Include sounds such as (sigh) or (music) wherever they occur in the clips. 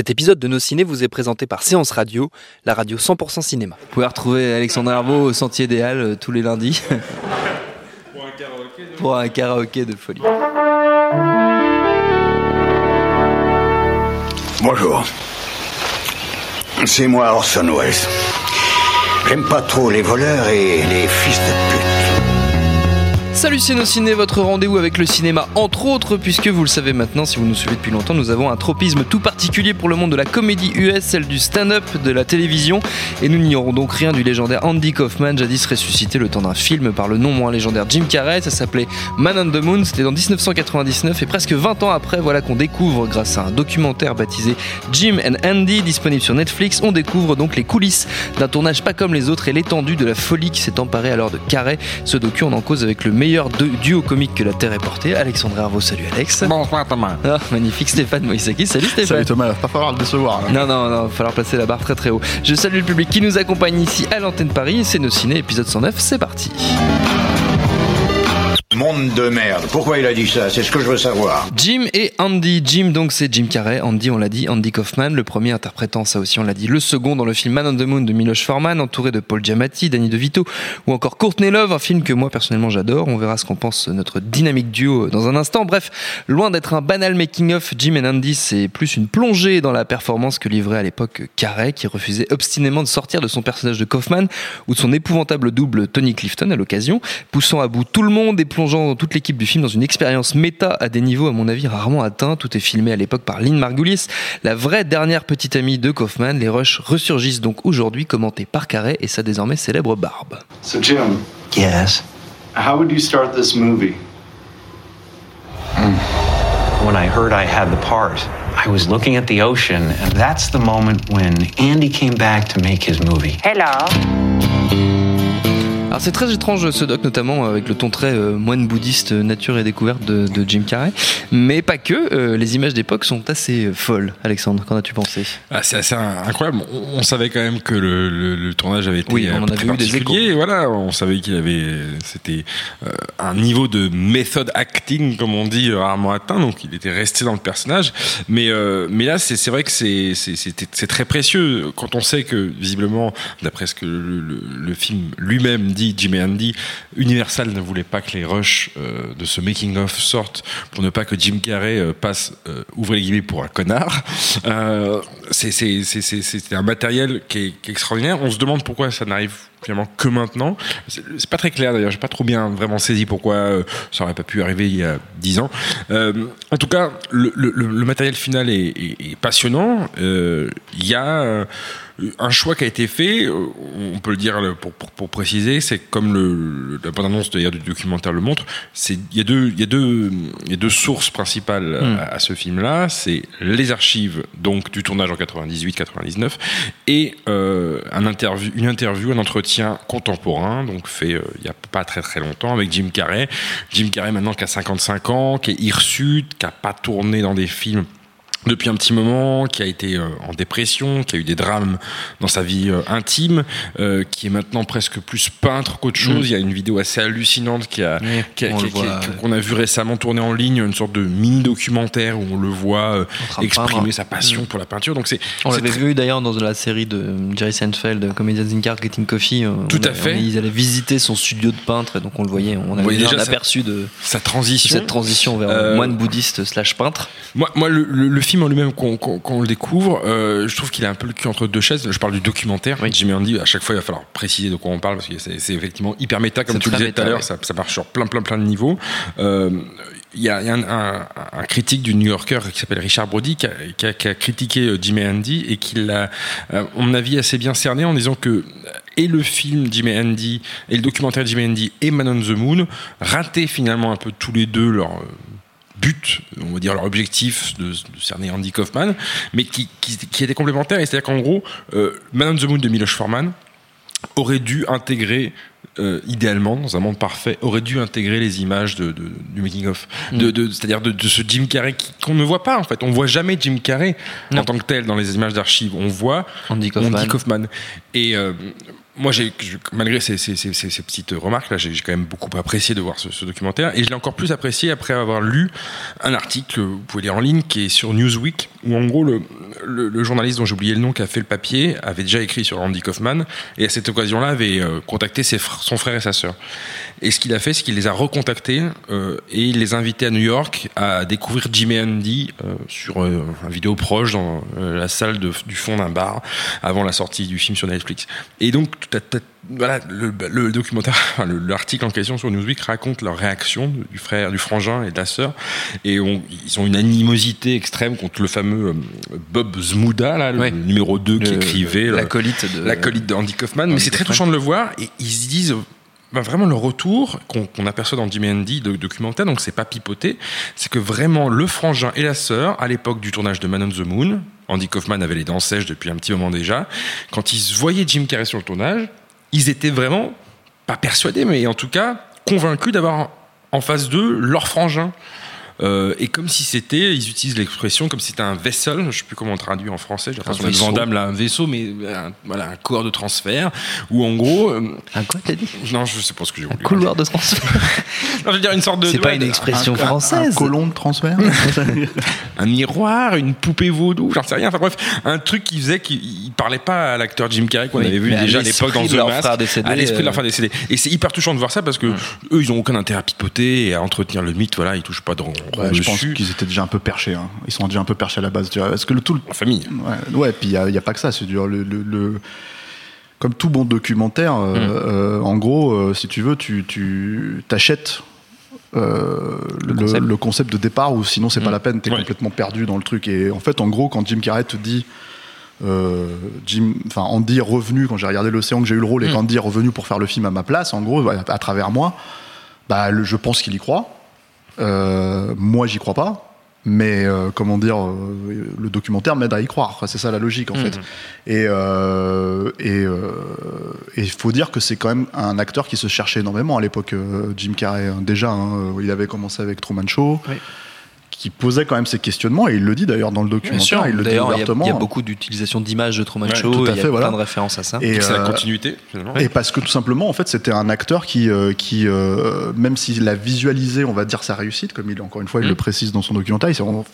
Cet épisode de Nos Ciné vous est présenté par Séance Radio, la radio 100% cinéma. Vous pouvez retrouver Alexandre Herbeau au Sentier des Halles euh, tous les lundis. (laughs) Pour un karaoké de, folie. Bonjour. C'est moi Orson Welles. J'aime pas trop les voleurs et les fils de pute. Salut Ciné, votre rendez-vous avec le cinéma, entre autres, puisque vous le savez maintenant, si vous nous suivez depuis longtemps, nous avons un tropisme tout particulier pour le monde de la comédie US, celle du stand-up, de la télévision, et nous n'ignorons donc rien du légendaire Andy Kaufman, jadis ressuscité le temps d'un film par le non moins légendaire Jim Carrey, ça s'appelait Man on the Moon, c'était en 1999, et presque 20 ans après, voilà qu'on découvre, grâce à un documentaire baptisé Jim and Andy, disponible sur Netflix, on découvre donc les coulisses d'un tournage pas comme les autres et l'étendue de la folie qui s'est emparée alors de Carrey. Ce docu, en cause avec le meilleur duo comique que la Terre ait porté. Alexandre Hervaux, salut Alex. Bonsoir Thomas. Ah, magnifique Stéphane Moïsaki, salut Stéphane. Salut Thomas, il va pas falloir le décevoir. Non, non, non, il va falloir placer la barre très très haut. Je salue le public qui nous accompagne ici à l'antenne Paris. C'est nos ciné, épisode 109, c'est parti. Monde de merde. Pourquoi il a dit ça? C'est ce que je veux savoir. Jim et Andy. Jim, donc, c'est Jim Carrey. Andy, on l'a dit, Andy Kaufman, le premier interprétant, ça aussi, on l'a dit, le second dans le film Man on the Moon de Miloš Forman, entouré de Paul Giamatti, Danny DeVito, ou encore Courtney Love, un film que moi, personnellement, j'adore. On verra ce qu'en pense notre dynamique duo dans un instant. Bref, loin d'être un banal making-of, Jim et Andy, c'est plus une plongée dans la performance que livrait à l'époque Carrey, qui refusait obstinément de sortir de son personnage de Kaufman, ou de son épouvantable double Tony Clifton à l'occasion, poussant à bout tout le monde et toute l'équipe du film dans une expérience méta à des niveaux à mon avis rarement atteints. Tout est filmé à l'époque par Lynn Margulies, la vraie dernière petite amie de Kaufman. Les rushs ressurgissent donc aujourd'hui commentés par Carré et sa désormais célèbre barbe. So Jim, Yes. how would you start this movie? When I heard I had the part, I was looking at the ocean, and that's the moment when Andy came back to make his movie. Alors c'est très étrange ce doc, notamment avec le ton très euh, moine bouddhiste euh, nature et découverte de, de Jim Carrey. Mais pas que, euh, les images d'époque sont assez euh, folles. Alexandre, qu'en as-tu pensé? Ah, c'est assez incroyable. On, on savait quand même que le, le- le tournage avait été Oui, on euh, en très avait eu des particulier. Voilà, on savait qu'il avait, c'était euh, un niveau de method acting, comme on dit, euh, rarement atteint. Donc, il était resté dans le personnage. Mais, euh, mais là, c'est vrai que c'est très précieux quand on sait que visiblement, d'après ce que le, le- le film lui-même dit, Jim et Andy, Universal ne voulait pas que les rushs euh, de ce making of sortent pour ne pas que Jim Carrey euh, passe, euh, ouvrez les guillemets, pour un connard. C'est- un matériel qui est, extraordinaire. On se demande pourquoi ça n'arrive finalement que maintenant. C'est pas très clair d'ailleurs. J'ai pas trop bien vraiment saisi pourquoi ça aurait pas pu arriver il y a dix ans. En tout cas, le, matériel final est, passionnant. Il y a un choix qui a été fait, euh, on peut le dire pour, pour, pour préciser, c'est comme le, la bande-annonce d'ailleurs du documentaire le montre, c'est il y a deux y a deux y a deux sources principales Hmm. à, à ce film-là, c'est les archives donc du tournage en 98-99 et euh, un interview une interview un entretien contemporain donc fait euh, il y a pas très très longtemps avec Jim Carrey. Jim Carrey maintenant qui a 55 ans, qui est hirsute, qui a pas tourné dans des films depuis un petit moment, qui a été euh, en dépression, qui a eu des drames dans sa vie euh, intime, euh, qui est maintenant presque plus peintre qu'autre chose. Il y a une vidéo assez hallucinante qui a, Oui, a- Mm. a- a- qu'on vu récemment tourner en ligne, une sorte de mini documentaire où on le voit exprimer sa passion pour la peinture. Donc c'est On l'avait vu d'ailleurs dans la série de Jerry Seinfeld, Comedians in Car Getting Coffee. Tout à fait. ils allaient visiter son studio de peintre, et donc on le voyait. On avait déjà un aperçu de sa transition. cette transition vers Euh, moine bouddhiste slash peintre. Moi, moi le, le- le film en lui-même, qu'on qu'on- qu'on le découvre, euh, je trouve qu'il a un peu le cul entre deux chaises. Je parle du documentaire. Jimmy Andy, à chaque fois, il va falloir préciser de quoi on parle parce que c'est effectivement hyper méta, comme tu le disais tout à l'heure. ouais. Ça, ça marche sur plein, plein, plein de niveaux. Euh, Il y a, un, un- un critique du New Yorker qui s'appelle Richard Brody qui a, qui a- qui a critiqué euh, Jimmy Andy et qui l'a, à mon avis, assez bien cerné en disant que et le film Jimmy Andy et le documentaire Jimmy Andy et Man on the Moon rataient finalement un peu tous les deux leur but, on va dire leur objectif de, de cerner Andy Kaufman, mais qui, qui, qui était complémentaire. C'est-à-dire qu'en gros, euh, Man on the Moon de Miloš Forman aurait dû intégrer euh, idéalement, dans un monde parfait, aurait dû intégrer les images de, de- du making of, de, de- c'est-à-dire de, ce Jim Carrey qu'on ne voit pas en fait. On voit jamais Jim Carrey Non. en tant que tel dans les images d'archives. On voit Andy Kaufman. Andy Kaufman. Et euh, moi, malgré ces, petites remarques là, j'ai, quand même beaucoup apprécié de voir ce, ce documentaire, et je l'ai encore plus apprécié après avoir lu un article, vous pouvez lire en ligne, qui est sur Newsweek, où en gros le, le, le journaliste dont j'ai oublié le nom qui a fait le papier avait déjà écrit sur Andy Kaufman, et à cette occasion-là avait euh, contacté ses fr- son frère et sa sœur. Et ce qu'il a fait, c'est qu'il les a recontactés euh, et il les a invités à New York à découvrir Jimmy Andy euh, sur euh, un vidéo proche dans euh, la salle de- du fond d'un bar avant la sortie du film sur Netflix. Et donc, t'as- t'as- voilà, le, le documentaire, (laughs) enfin, l'article en question sur Newsweek raconte leur réaction du frère, du frangin et de la sœur. Et on- ils ont une animosité extrême contre le fameux euh, Bob Zmuda, là, le numéro 2 qui écrivait. le- L'acolyte de. l'acolyte d'Andy Kaufman. Mais Andy c'est très touchant de le voir. Et ils se disent. ben, vraiment le retour qu'on aperçoit dans Jimmy Andy de documentaire, donc c'est pas pipoté, c'est que vraiment le frangin et la sœur, à l'époque du tournage de Man on the Moon, Andy Kaufman avait les dents sèches depuis un petit moment déjà, quand ils voyaient Jim Carrey sur le tournage, ils étaient vraiment, pas persuadés, mais en tout cas convaincus d'avoir en face d'eux leur frangin. Euh, et comme si c'était, ils utilisent l'expression comme si c'était un vessel, je sais plus comment on traduit en français, j'ai l'impression que vaisseau. Van Damme là, un vaisseau, mais un, voilà, un corps de transfert, où en gros, euh, Un quoi t'as dit? Non, je sais pas ce que j'ai Un oublié. couloir de transfert. (laughs) Non, je veux dire une sorte de. C'est pas ouais, une un- expression Un française. colon de transfert? (laughs) Un, miroir, une poupée vaudou, j'en sais rien. Enfin bref, un truc qui faisait qu'il il parlait pas à l'acteur Jim Carrey qu'on Oui, avait vu déjà à l'époque dans The Mask, frère décédé, à l'esprit de leur euh, frère décédé. Et c'est hyper touchant de voir ça parce que eux, ils ont aucun intérêt à pipoter et à entretenir le mythe. Voilà, ils touchent pas de Ouais, je pense qu'ils étaient déjà un peu perchés. hein. Ils sont déjà un peu perchés à la base. Parce que le tout, le- En famille. Ouais, ouais, puis il n'y a, pas que ça. C'est dur. Le, le- le- Comme tout bon documentaire, euh, euh, en gros, euh, si tu veux, tu, tu t'achètes euh, le, concept. le concept de départ ou sinon c'est pas Mm. la peine, t'es Ouais. complètement perdu dans le truc. Et en fait, en gros, quand Jim Carrey te dit. Jim, enfin Andy est revenu quand j'ai regardé l'océan que j'ai eu le rôle et Mm. qu'Andy est revenu pour faire le film à ma place en gros à, à travers moi bah le- je pense qu'il y croit moi j'y crois pas mais euh, comment dire euh, le documentaire m'aide à y croire c'est ça la logique en fait et euh, et euh, et il faut dire que c'est quand même un acteur qui se cherchait énormément à l'époque euh, Jim Carrey hein. déjà hein, il avait commencé avec Truman Show Oui. Qui posait quand même ces questionnements et il le dit d'ailleurs dans le documentaire il le dit D'ailleurs, il y a- ouvertement il y, a beaucoup d'utilisation d'images de Truman Ouais, Show. tout à Il y a plein de références à ça. et, C'est la euh, continuité, finalement. et parce que tout simplement, en fait, c'était un acteur qui, euh, qui euh, même s'il a visualisé, on va dire, sa réussite, comme il, encore une fois, il Mm. le précise dans son documentaire, c'est vraiment-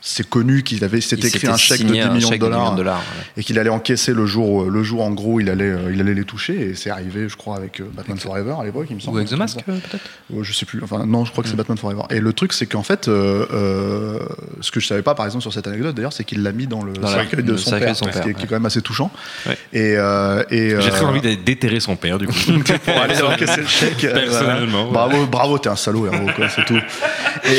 c'est connu qu'il avait, s'était Il écrit un chèque de signé 10 un millions de chèque de 10 dollars, millions de dollars, ouais. et qu'il allait encaisser le jour, euh, le jour en gros, il allait, euh, il allait les toucher, et c'est arrivé, je crois, avec euh, Batman Forever à l'époque, il me semble. Ou avec The Mask, peut-être Je sais plus, enfin, non, je crois que c'est Batman Forever. Et le truc, c'est qu'en fait, euh, euh, ce que je savais pas, par exemple, sur cette anecdote, d'ailleurs, c'est qu'il l'a mis dans le Dans cercueil de son père, son ce qui est- père, qui est quand même assez touchant. Ouais. Et, euh, et, J'ai très euh, envie d'aller déterrer son père, du coup. (laughs) pour aller encaisser le chèque. Personnellement. Bravo, bravo, t'es un salaud, c'est tout. (laughs)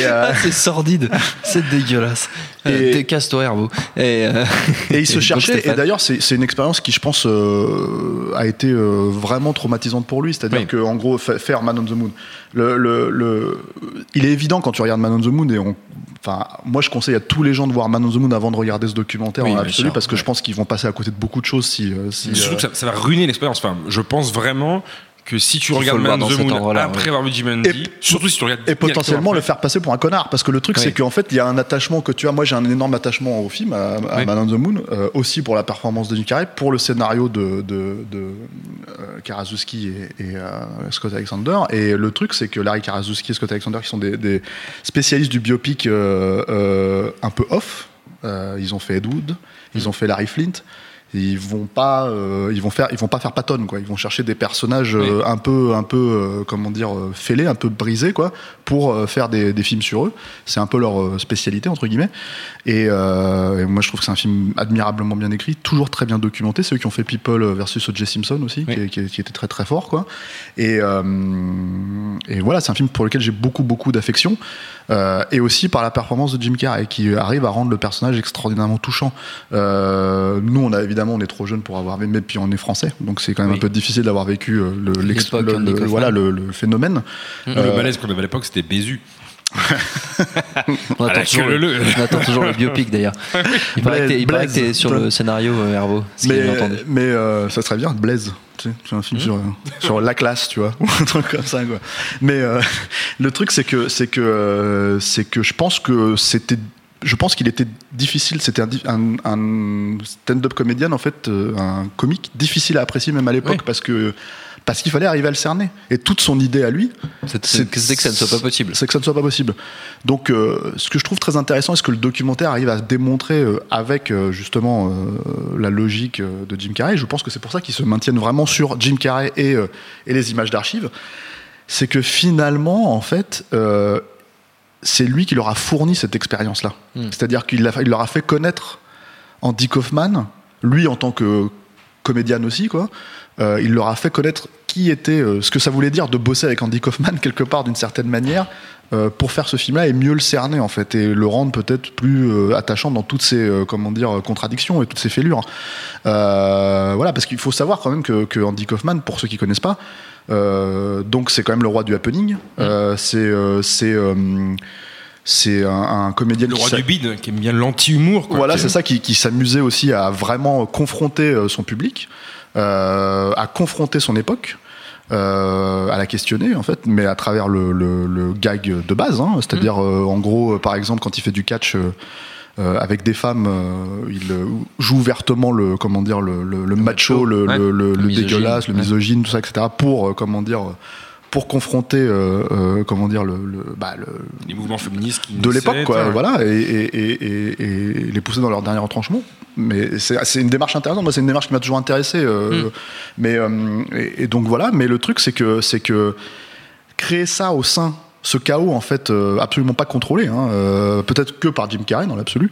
Ah, c'est sordide, c'est dégueulasse. Et- Euh, t'es- Casse-toi, Herbo. Et, euh, et il se (laughs) cherchait. Et d'ailleurs, c'est une expérience qui, je pense, euh, a été euh, vraiment traumatisante pour lui. C'est-à-dire Oui. que, en gros, fa- faire Man on the Moon. Le, le, le- il est évident quand tu regardes Man on the Moon et on. Enfin, moi, je conseille à tous les gens de voir Man on the Moon avant de regarder ce documentaire Oui, en absolu sûr, parce que je pense qu'ils vont passer à côté de beaucoup de choses si. euh, si, Surtout euh, que ça, ça va ruiner l'expérience. Enfin, je pense vraiment que si tu regardes Man the Moon après avoir vu Jim Andy, Et- surtout si tu regardes et potentiellement le faire passer pour un connard parce que le truc Oui. c'est qu'en fait il y a un attachement que tu as moi j'ai un énorme attachement au film à, à Oui. Man on the Moon euh, aussi pour la performance de Jim Carrey pour le scénario de, de, de euh, Karaszewski et, et, euh, Scott Alexander et le truc c'est que Larry Karaszewski et Scott Alexander qui sont des, des spécialistes du biopic euh, euh, un peu off euh, ils ont fait Ed Wood ils ont fait Larry Flint ils vont pas euh, ils vont faire ils vont pas faire patone quoi ils vont chercher des personnages euh, un peu un peu euh, comment dire fêlés un peu brisés quoi pour faire des, des films sur eux c'est un peu leur spécialité entre guillemets et, et moi je trouve que c'est un film admirablement bien écrit toujours très bien documenté c'est eux qui ont fait People versus O.J. Simpson aussi Oui. qui, qui- qui était très très fort quoi et et voilà c'est un film pour lequel j'ai beaucoup beaucoup d'affection et aussi par la performance de Jim Carrey qui arrive à rendre le personnage extraordinairement touchant. Nous, on a évidemment, on est trop jeunes pour avoir, mais puis on est français, donc c'est quand même Oui. un peu difficile d'avoir vécu euh, le, le- le- voilà le, le phénomène. Le Euh, malaise qu'on avait à l'époque, c'était Bézu. (laughs) On attend, toujours le, leu-leu. on attend toujours (laughs) le biopic d'ailleurs. Il paraît que t'es- il paraît que t'es Blaise, sur le scénario, euh, mais mais euh, ça serait bien, Blaise. Tu sais, c'est un film sur, euh, sur la classe, tu vois, (laughs) ou un truc comme ça, quoi. Mais euh, le truc, c'est que c'est que euh, c'est que je pense que c'était je pense qu'il était difficile. C'était un, di- un- un stand-up comédien, en fait, euh, un comique difficile à apprécier même à l'époque Oui. parce que parce qu'il fallait arriver à le cerner. Et toute son idée à lui, c'était que ça ne soit pas possible. c'est que ça ne soit pas possible. Donc, euh, ce que je trouve très intéressant, est ce que le documentaire arrive à démontrer euh, avec euh, justement la logique de Jim Carrey, je pense que c'est pour ça qu'ils se maintiennent vraiment sur Jim Carrey et, et les images d'archives, c'est que finalement, en fait, c'est lui qui leur a fourni cette expérience-là. Mm. C'est-à-dire qu'il il leur a fait connaître Andy Kaufman, lui en tant que comédienne aussi, quoi. Euh, il leur a fait connaître qui était, euh, ce que ça voulait dire de bosser avec Andy Kaufman (laughs) quelque part d'une certaine manière euh, pour faire ce film-là et mieux le cerner en fait et le rendre peut-être plus attachant dans toutes ses comment dire contradictions et toutes ses fêlures. Voilà, parce qu'il faut savoir quand même que, que Andy Kaufman, pour ceux qui connaissent pas, donc c'est quand même le roi du happening. Euh, c'est euh, c'est euh, c'est un, un comédien Le roi du bide, qui aime bien l'anti-humour. voilà, c'est ça qui, qui s'amusait aussi à vraiment confronter euh, son public, euh, à confronter son époque. euh, à la questionner en fait, mais à travers le, le- le gag de base, hein, c'est-à-dire euh, en gros, euh, par exemple, quand il fait du catch euh, euh, avec des femmes, euh, il euh, joue ouvertement le comment dire le, le- le macho, macho, le, ouais. le- le- Le le misogyne, dégueulasse, le ouais. misogyne, tout ça, etc. Pour euh, comment dire pour confronter euh, euh, comment dire le, le, bah, le, Les mouvements féministes qui de l'époque, naissaient, quoi, ouais. voilà, et, et, et, et- et les pousser dans leur dernier retranchement. Mais c'est une démarche intéressante. Moi, c'est une démarche qui m'a toujours intéressé. euh, Mais euh, et, et donc voilà. Mais le truc, c'est que c'est que créer ça au sein ce chaos en fait euh, absolument pas contrôlé, hein, euh, peut-être que par Jim Carrey dans l'absolu,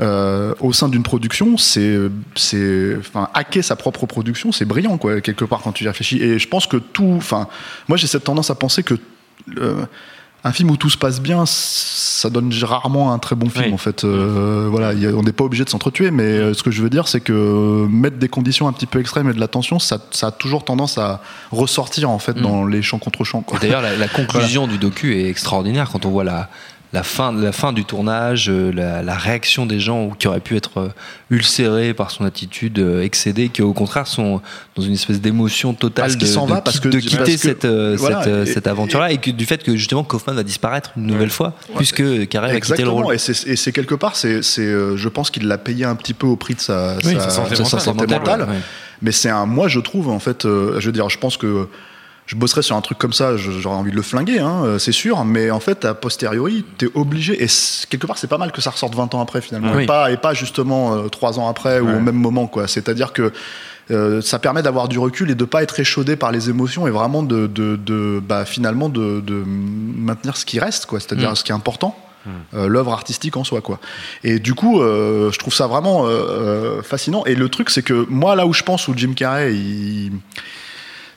euh, au sein d'une production, c'est c'est enfin hacker sa propre production, c'est brillant quoi quelque part quand tu y réfléchis. Et je pense que tout, enfin moi j'ai cette tendance à penser que un film où tout se passe bien, ça donne rarement un très bon film Oui. en fait. Euh, voilà, il y a- on n'est pas obligé de s'entretuer, mais euh, ce que je veux dire, c'est que mettre des conditions un petit peu extrêmes et de la tension, ça, ça a toujours tendance à ressortir en fait Mm. dans les champs contre champs. D'ailleurs, la, la (laughs) conclusion du docu est extraordinaire quand on voit la, la, fin, la fin du tournage, euh, la, la réaction des gens qui auraient pu être euh, ulcérés par son attitude euh, excédée, qui au contraire sont dans une espèce d'émotion totale Parce de, de va, parce qui- que- de parce quitter que- cette, voilà, cette, et- cette aventure-là et que, du fait que justement Kaufman va disparaître une nouvelle fois, puisque Carré va quitter le rôle. et c'est et c'est quelque part, c'est, c'est, je pense qu'il l'a payé un petit peu au prix de sa, Oui, sa, sa santé sa mentale. santé mentale. ouais. Mais c'est un, moi je trouve en fait, euh, je veux dire, je pense que je bosserais sur un truc comme ça, j'aurais envie de le flinguer, hein, euh, c'est sûr. Mais en fait, a posteriori, t'es obligé, et quelque part, c'est pas mal que ça ressorte 20 ans après finalement, Oui. et pas et pas justement euh, 3 ans après ou au même moment, quoi. C'est-à-dire que euh, ça permet d'avoir du recul et de pas être échaudé par les émotions et vraiment de, de, de- bah, finalement de, de maintenir ce qui reste, quoi. C'est-à-dire Mm. ce qui est important. euh, l'œuvre artistique en soi quoi et du coup je trouve ça vraiment fascinant et le truc c'est que moi là où je pense où Jim Carrey il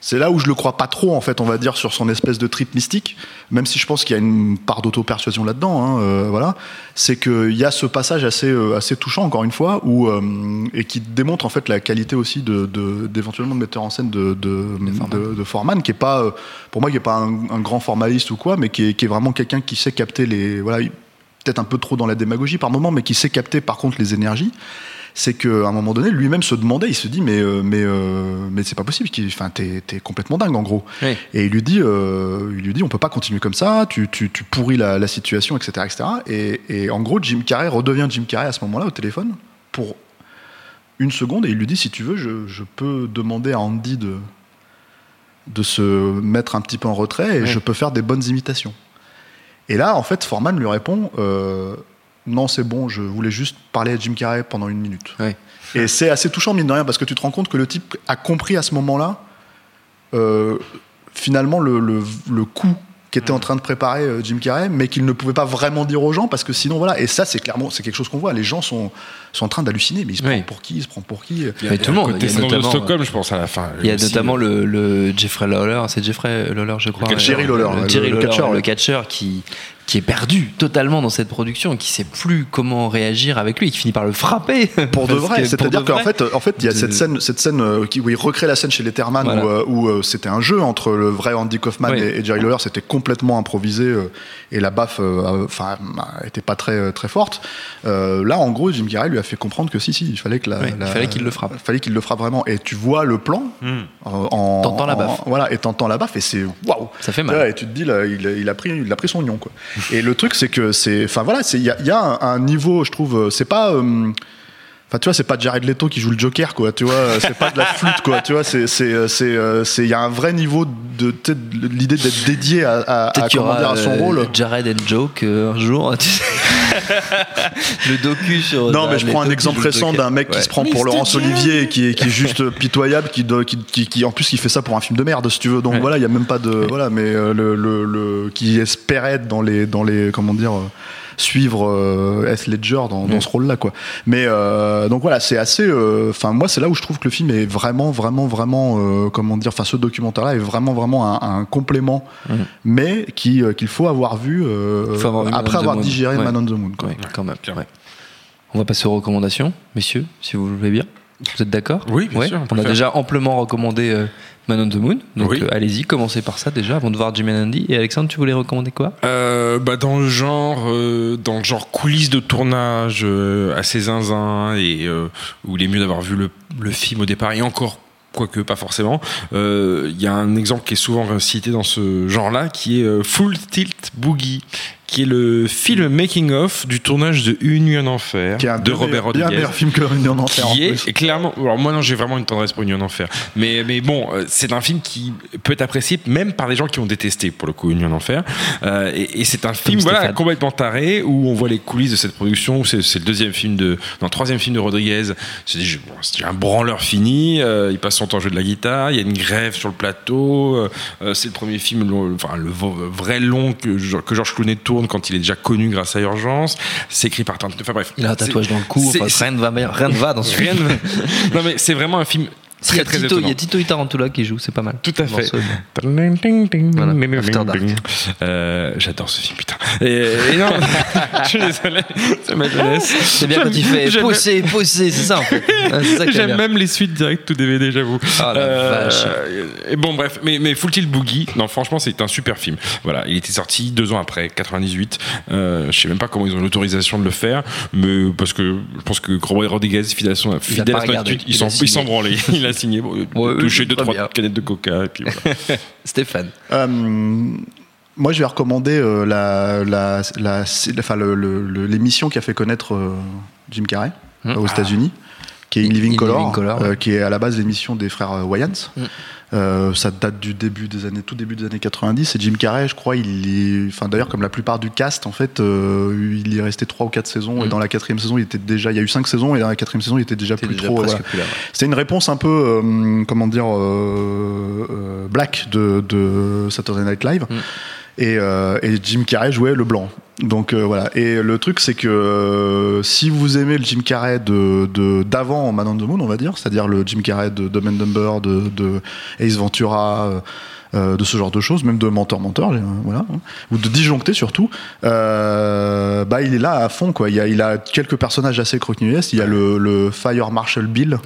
c'est là où je le crois pas trop en fait on va dire sur son espèce de trip mystique même si je pense qu'il y a une part d'auto-persuasion là-dedans hein, euh, voilà. C'est qu'il y a ce passage assez euh, assez touchant encore une fois où euh, et qui démontre en fait la qualité aussi de de- d'éventuellement de metteur en scène de de, de, de Foreman qui est pas euh, pour moi qui est pas un, un grand formaliste ou quoi mais qui est, qui est vraiment quelqu'un qui sait capter les voilà il- peut-être un peu trop dans la démagogie par moment mais qui sait capter par contre les énergies c'est qu'à un moment donné, lui-même se demandait, il se dit, mais, euh, mais, euh, mais c'est pas possible, enfin, t'es, t'es complètement dingue en gros. Oui. Et il lui dit, euh, il lui dit, on peut pas continuer comme ça, tu, tu, tu pourris la, la situation, etc., etc. Et, et en gros, Jim Carrey redevient Jim Carrey à ce moment-là au téléphone pour une seconde et il lui dit, si tu veux, je, je peux demander à Andy de, de se mettre un petit peu en retrait et Oui. je peux faire des bonnes imitations. Et là, en fait, Foreman lui répond, euh, non, c'est bon, je voulais juste parler à Jim Carrey pendant une minute. Et c'est assez touchant, mine de rien, parce que tu te rends compte que le type a compris à ce moment-là, euh, finalement, le, le, le coup qu'était en train de préparer euh, Jim Carrey, mais qu'il ne pouvait pas vraiment dire aux gens, parce que sinon, voilà. Et ça, c'est clairement, c'est quelque chose qu'on voit. Les gens sont, sont en train d'halluciner, mais il se Oui. prend pour qui? Il se prend pour qui? Il y a- tout le monde, Côté il y a notamment- Stockholm, je pense, à la fin. Il y a aussi, notamment le, le Jeffrey Lawler, c'est Jeffrey Lawler, je crois. Jerry Lawler, le, le- Jerry le catcheur qui, qui est perdu totalement dans cette production, qui sait plus comment réagir avec lui, qui finit par le frapper. (laughs) Pour de vrai, c'est-à-dire qu'en fait, en fait, il y a De- cette scène, cette scène euh, qui, où il recrée la scène chez Letterman, Voilà. où, euh, où, euh, c'était un jeu entre le vrai Andy Kaufman Oui. et, Jerry Lawler, c'était complètement improvisé et la baffe, enfin, était pas très très forte. Là, en gros, Jim Carrey lui a fait comprendre que si, si, il fallait que la, Oui, il la- fallait qu'il le frappe. fallait qu'il le frappe vraiment. Et tu vois le plan hmm. en, T'entends la en- baffe. voilà, et t'entends la baffe et c'est waouh. Ça fait mal. Et tu te dis, là, il, il a pris, il a pris son nion, quoi. Et le truc, c'est que c'est, enfin voilà, c'est il y a, un, un niveau, je trouve, euh, c'est pas. Euh, Enfin, tu vois, c'est pas Jared Leto qui joue le Joker, quoi. Tu vois, c'est pas de la flûte, quoi. Tu vois, c'est, c'est, euh, c'est, euh, c'est, il y a un vrai niveau de, l'idée d'être dédié à, à, à, aura à son euh, rôle. Jared and Joke euh, un jour. tu sais. (laughs) le docu sur. Non, mais je prends un exemple récent d'un mec qui se prend pour Laurence Olivier et qui est, qui est juste pitoyable, qui, doit- qui, qui, qui- en plus qui fait ça pour un film de merde, si tu veux. Donc Ouais. voilà, il y a même pas de voilà, mais euh, le, le, le- qui espérait être dans les dans les comment dire euh, suivre euh, Heath Ledger dans, dans ce rôle-là, quoi. Mais euh, donc voilà, c'est assez. euh, Enfin, moi, c'est là où je trouve que le film est vraiment, vraiment, vraiment, euh, comment dire, enfin, ce documentaire-là est vraiment, vraiment un, un complément, mais qui euh, qu'il faut avoir vu, euh, Faut avoir après avoir digéré Ouais. Man on the Moon. Quoi. Ouais, quand même. On va passer aux recommandations, messieurs, si vous le voulez bien. Vous êtes d'accord Oui, bien Ouais. sûr, on a faire. déjà amplement recommandé euh, Man on the Moon. Donc Oui. euh, allez-y, commencez par ça déjà avant de voir Jim and Andy. Et Alexandre, tu voulais recommander quoi? Euh, bah dans le genre euh, dans le genre coulisses de tournage assez zinzin et où il est mieux d'avoir vu le, le film au départ et encore quoique pas forcément il y a un exemple qui est souvent cité dans ce genre là qui est Full Tilt Boogie qui est le film making of du tournage de Une nuit en enfer Qui est un de Robert meilleur- bien Rodriguez meilleur film que Une nuit en enfer. en qui plus. est clairement alors moi non j'ai vraiment une tendresse pour Une nuit en enfer mais mais bon euh, c'est un film qui peut être apprécié même par des gens qui ont détesté pour le coup Une nuit en enfer Euh, et, et c'est un film voilà Stéphane. complètement taré où on voit les coulisses de cette production c'est c'est le deuxième film de non le troisième film de Rodriguez c'est déjà bon, un branleur fini euh, il passe son temps à jouer de la guitare il y a une grève sur le plateau euh, c'est le premier film long- enfin le vrai long que, que Georges Clooney tourne quand il est déjà connu grâce à Urgence c'est écrit par Tarantino enfin bref Il a un tatouage dans le cou. Enfin, rien ne va, rien ne va dans ce film. non mais c'est vraiment un film Il y, Tito, il y a Tito et Tarantula qui joue, c'est pas mal. Tout à fait. Voilà. Euh, J'adore ce film, putain. Et, et non, (laughs) je suis désolé, c'est ma jeunesse. C'est bien quand il fait pousser, pousser, c'est ça en fait. (laughs) J'aime même les suites direct tout DVD, j'avoue. Ah, la vache. Et bon, bref, mais, mais Full Tilt Boogie, non, franchement, c'est un super film. Voilà, il était sorti deux ans après, 98. Euh, je sais même pas comment ils ont l'autorisation de le faire, mais parce que je pense que Robert Rodriguez, fidèle à son, fidèle pas à son regardé, attitude, il il a (laughs) a signé, bon, Ouais, touché deux, trois bien. canettes de coca, et puis voilà. (laughs) Stéphane. Euh, moi, je vais recommander euh, la, la, la, enfin, le- le- le- l'émission qui a fait connaître euh, Jim Carrey euh, aux États-Unis, qui est In In Living Living Color, euh, qui est à la base l'émission des frères euh, Wayans. Hmm. Euh, ça date du début des années, tout début des années 90. Et Jim Carrey, je crois, il est, enfin d'ailleurs comme la plupart du cast, en fait, euh, il y est resté trois ou quatre saisons. Et Mm. dans la quatrième saison, il était déjà, il y a eu cinq saisons, et dans la quatrième saison, il était déjà plus déjà trop. voilà. ouais. C'était une réponse un peu, comment dire, black de, de Saturday Night Live. Mm. Et, euh, et Jim Carrey jouait le blanc. Donc euh, voilà. Et le truc, c'est que euh, si vous aimez le Jim Carrey de de- d'avant Man on the Moon, on va dire, c'est-à-dire le Jim Carrey de and Dumber, de, de Ace Ventura. euh, de ce genre de choses, même de menteur, euh, voilà, hein, ou de disjoncté surtout. Bah il est là à fond quoi. Il y a, quelques personnages assez croquignolesques. Il y a le, Fire Marshal Bill,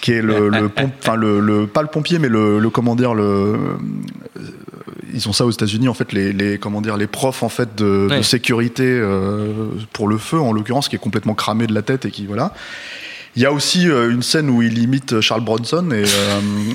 qui est le, le pompe, le, pas le pompier, mais le, le comment dire le ils ont ça aux États-Unis en fait les, les comment dire les profs en fait de, de sécurité euh, pour le feu en l'occurrence qui est complètement cramé de la tête et qui voilà. Il y a aussi euh, une scène où il imite Charles Bronson et, euh,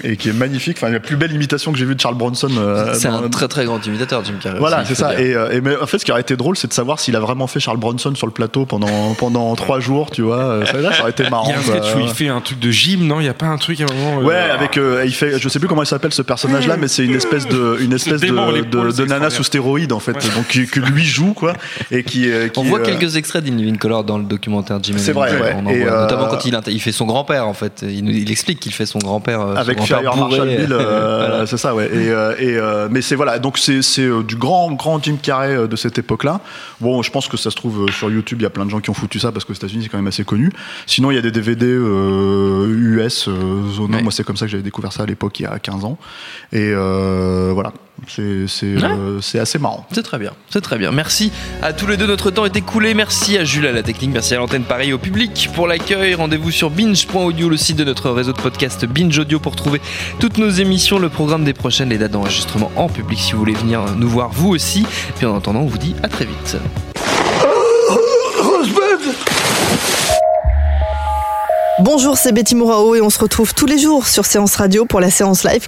et qui est magnifique. Enfin, la plus belle imitation que j'ai vue de Charles Bronson. euh, C'est un très très grand imitateur, Jim Carrey. voilà, c'est ça. Et, euh, et mais en fait, ce qui aurait été drôle, c'est de savoir s'il a vraiment fait Charles Bronson sur le plateau pendant pendant trois jours, tu vois. Euh, Ça, là, ça aurait été marrant. Il y a un sketch où il fait un truc de gym, non? Il y a pas un truc à un moment euh, Ouais, avec euh, il fait, je sais plus comment il s'appelle ce personnage-là, mais c'est une espèce de, une espèce de, de, de nana sous stéroïdes en fait, Ouais. donc qui- que lui joue quoi, et qui, euh, qui On voit euh, quelques extraits d'In Living Color dans le documentaire Jim C'est vrai, ouais. On en Et, voit, euh, Notamment quand il, fait son grand-père en fait. Il, explique qu'il fait son grand-père. euh, avec grand-père Fire. Marshall Bill, euh, (laughs) Voilà. c'est ça, ouais. Et, euh, et, mais c'est voilà, donc c'est du grand grand Jim Carrey de cette époque-là. Bon, je pense que ça se trouve sur YouTube, il y a plein de gens qui ont foutu ça parce qu'aux États-Unis c'est quand même assez connu. Sinon, il y a des DVD US, Zona. Ouais. Moi, c'est comme ça que j'avais découvert ça à l'époque, il y a 15 ans. Et voilà, c'est euh, c'est assez marrant. C'est très bien, c'est très bien. Merci à tous les deux, notre temps est écoulé. Merci à Jules à la technique, merci à l'antenne Paris au public pour l'accueil. Rendez-vous sur binge.audio, le site de notre réseau de podcast Binge Audio pour trouver toutes nos émissions, le programme des prochaines, les dates d'enregistrement en public si vous voulez venir nous voir vous aussi. Puis en attendant, on vous dit à très vite. Bonjour, c'est Betty Mourao et on se retrouve tous les jours sur Séance Radio pour la séance live.